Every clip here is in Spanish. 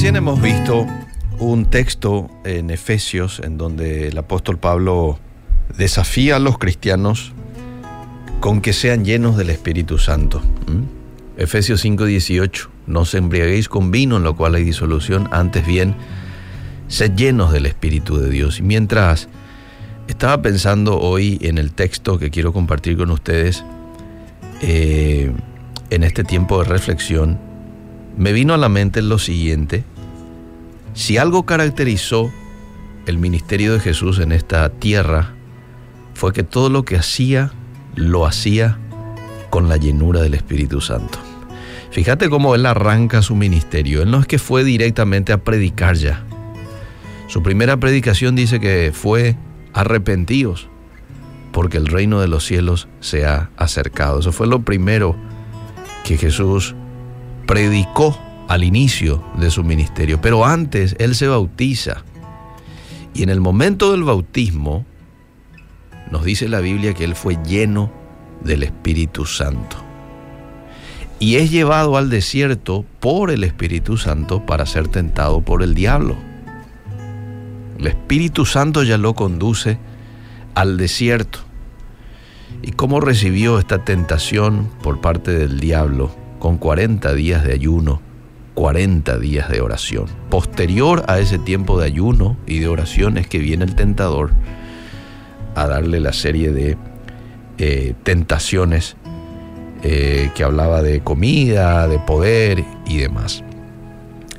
Recién hemos visto un texto en Efesios en donde el apóstol Pablo desafía a los cristianos con que sean llenos del Espíritu Santo. Efesios 5:18, no os embriaguéis con vino en lo cual hay disolución, antes bien, sed llenos del Espíritu de Dios. Y mientras estaba pensando hoy en el texto que quiero compartir con ustedes, eh, en este tiempo de reflexión, me vino a la mente lo siguiente. Si algo caracterizó el ministerio de Jesús en esta tierra, fue que todo lo que hacía, lo hacía con la llenura del Espíritu Santo. Fíjate cómo él arranca su ministerio. Él no es que fue directamente a predicar ya. Su primera predicación dice que fue arrepentidos, porque el reino de los cielos se ha acercado. Eso fue lo primero que Jesús predicó al inicio de su ministerio, pero antes él se bautiza. Y en el momento del bautismo, nos dice la Biblia que él fue lleno del Espíritu Santo. Y es llevado al desierto por el Espíritu Santo para ser tentado por el diablo. El Espíritu Santo ya lo conduce al desierto. ¿Y cómo recibió esta tentación por parte del diablo? Con 40 días de ayuno, 40 días de oración. Posterior a ese tiempo de ayuno y de oración es que viene el tentador a darle la serie de eh, tentaciones eh, que hablaba de comida, de poder y demás.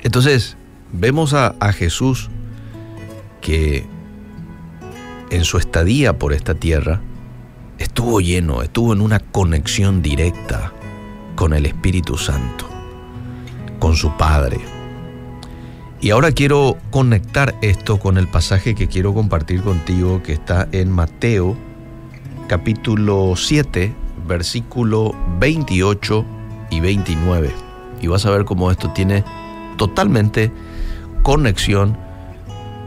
Entonces, vemos a, a Jesús que en su estadía por esta tierra estuvo lleno, estuvo en una conexión directa con el Espíritu Santo, con su Padre. Y ahora quiero conectar esto con el pasaje que quiero compartir contigo que está en Mateo capítulo 7, versículo 28 y 29. Y vas a ver cómo esto tiene totalmente conexión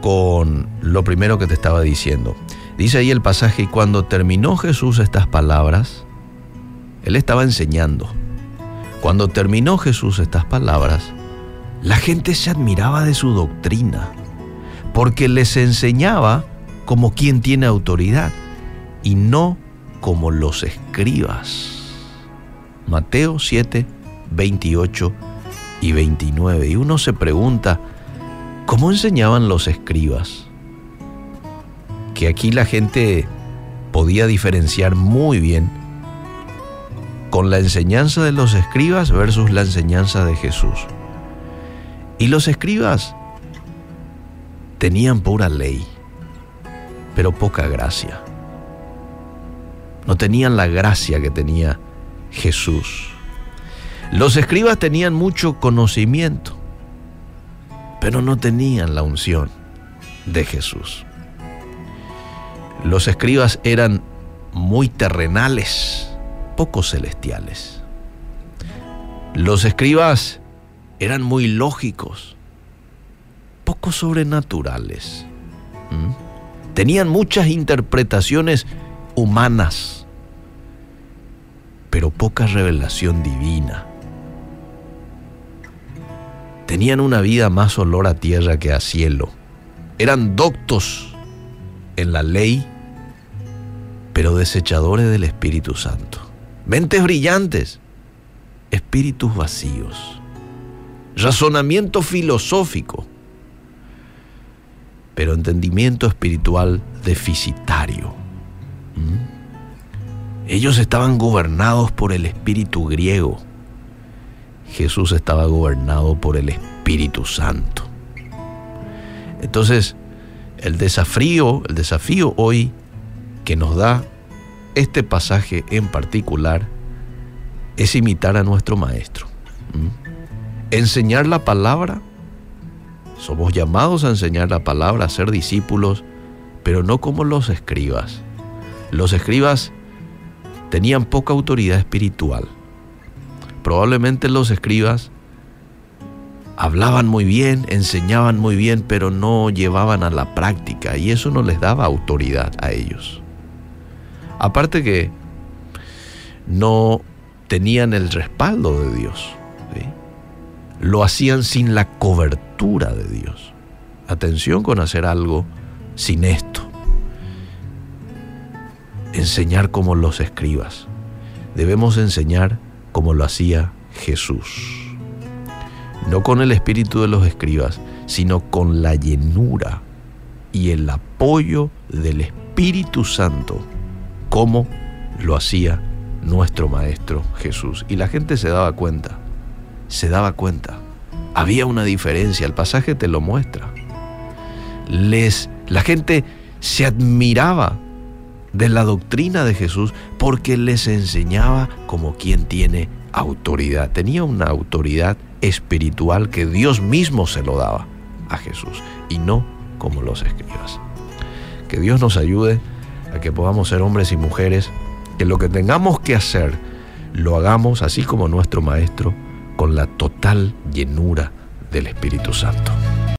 con lo primero que te estaba diciendo. Dice ahí el pasaje, y cuando terminó Jesús estas palabras, él estaba enseñando. Cuando terminó Jesús estas palabras, la gente se admiraba de su doctrina, porque les enseñaba como quien tiene autoridad y no como los escribas. Mateo 7, 28 y 29. Y uno se pregunta, ¿cómo enseñaban los escribas? Que aquí la gente podía diferenciar muy bien con la enseñanza de los escribas versus la enseñanza de Jesús. Y los escribas tenían pura ley, pero poca gracia. No tenían la gracia que tenía Jesús. Los escribas tenían mucho conocimiento, pero no tenían la unción de Jesús. Los escribas eran muy terrenales, pocos celestiales. Los escribas eran muy lógicos, poco sobrenaturales. Tenían muchas interpretaciones humanas, pero poca revelación divina. Tenían una vida más olor a tierra que a cielo. Eran doctos en la ley, pero desechadores del Espíritu Santo mentes brillantes, espíritus vacíos, razonamiento filosófico, pero entendimiento espiritual deficitario. ¿Mm? Ellos estaban gobernados por el espíritu griego. Jesús estaba gobernado por el Espíritu Santo. Entonces, el desafío, el desafío hoy que nos da este pasaje en particular es imitar a nuestro Maestro. Enseñar la palabra. Somos llamados a enseñar la palabra, a ser discípulos, pero no como los escribas. Los escribas tenían poca autoridad espiritual. Probablemente los escribas hablaban muy bien, enseñaban muy bien, pero no llevaban a la práctica y eso no les daba autoridad a ellos. Aparte que no tenían el respaldo de Dios. lo hacían sin la cobertura de Dios. Atención con hacer algo sin esto. Enseñar como los escribas. Debemos enseñar como lo hacía Jesús. No con el espíritu de los escribas, sino con la llenura y el apoyo del Espíritu Santo, como lo hacía nuestro Maestro Jesús. Y la gente se daba cuenta, se daba cuenta. Había una diferencia, el pasaje te lo muestra. Les, la gente se admiraba de la doctrina de Jesús porque les enseñaba como quien tiene autoridad. Tenía una autoridad espiritual que Dios mismo se lo daba a Jesús y no como los escribas. Que Dios nos ayude que podamos ser hombres y mujeres, que lo que tengamos que hacer lo hagamos así como nuestro Maestro, con la total llenura del Espíritu Santo.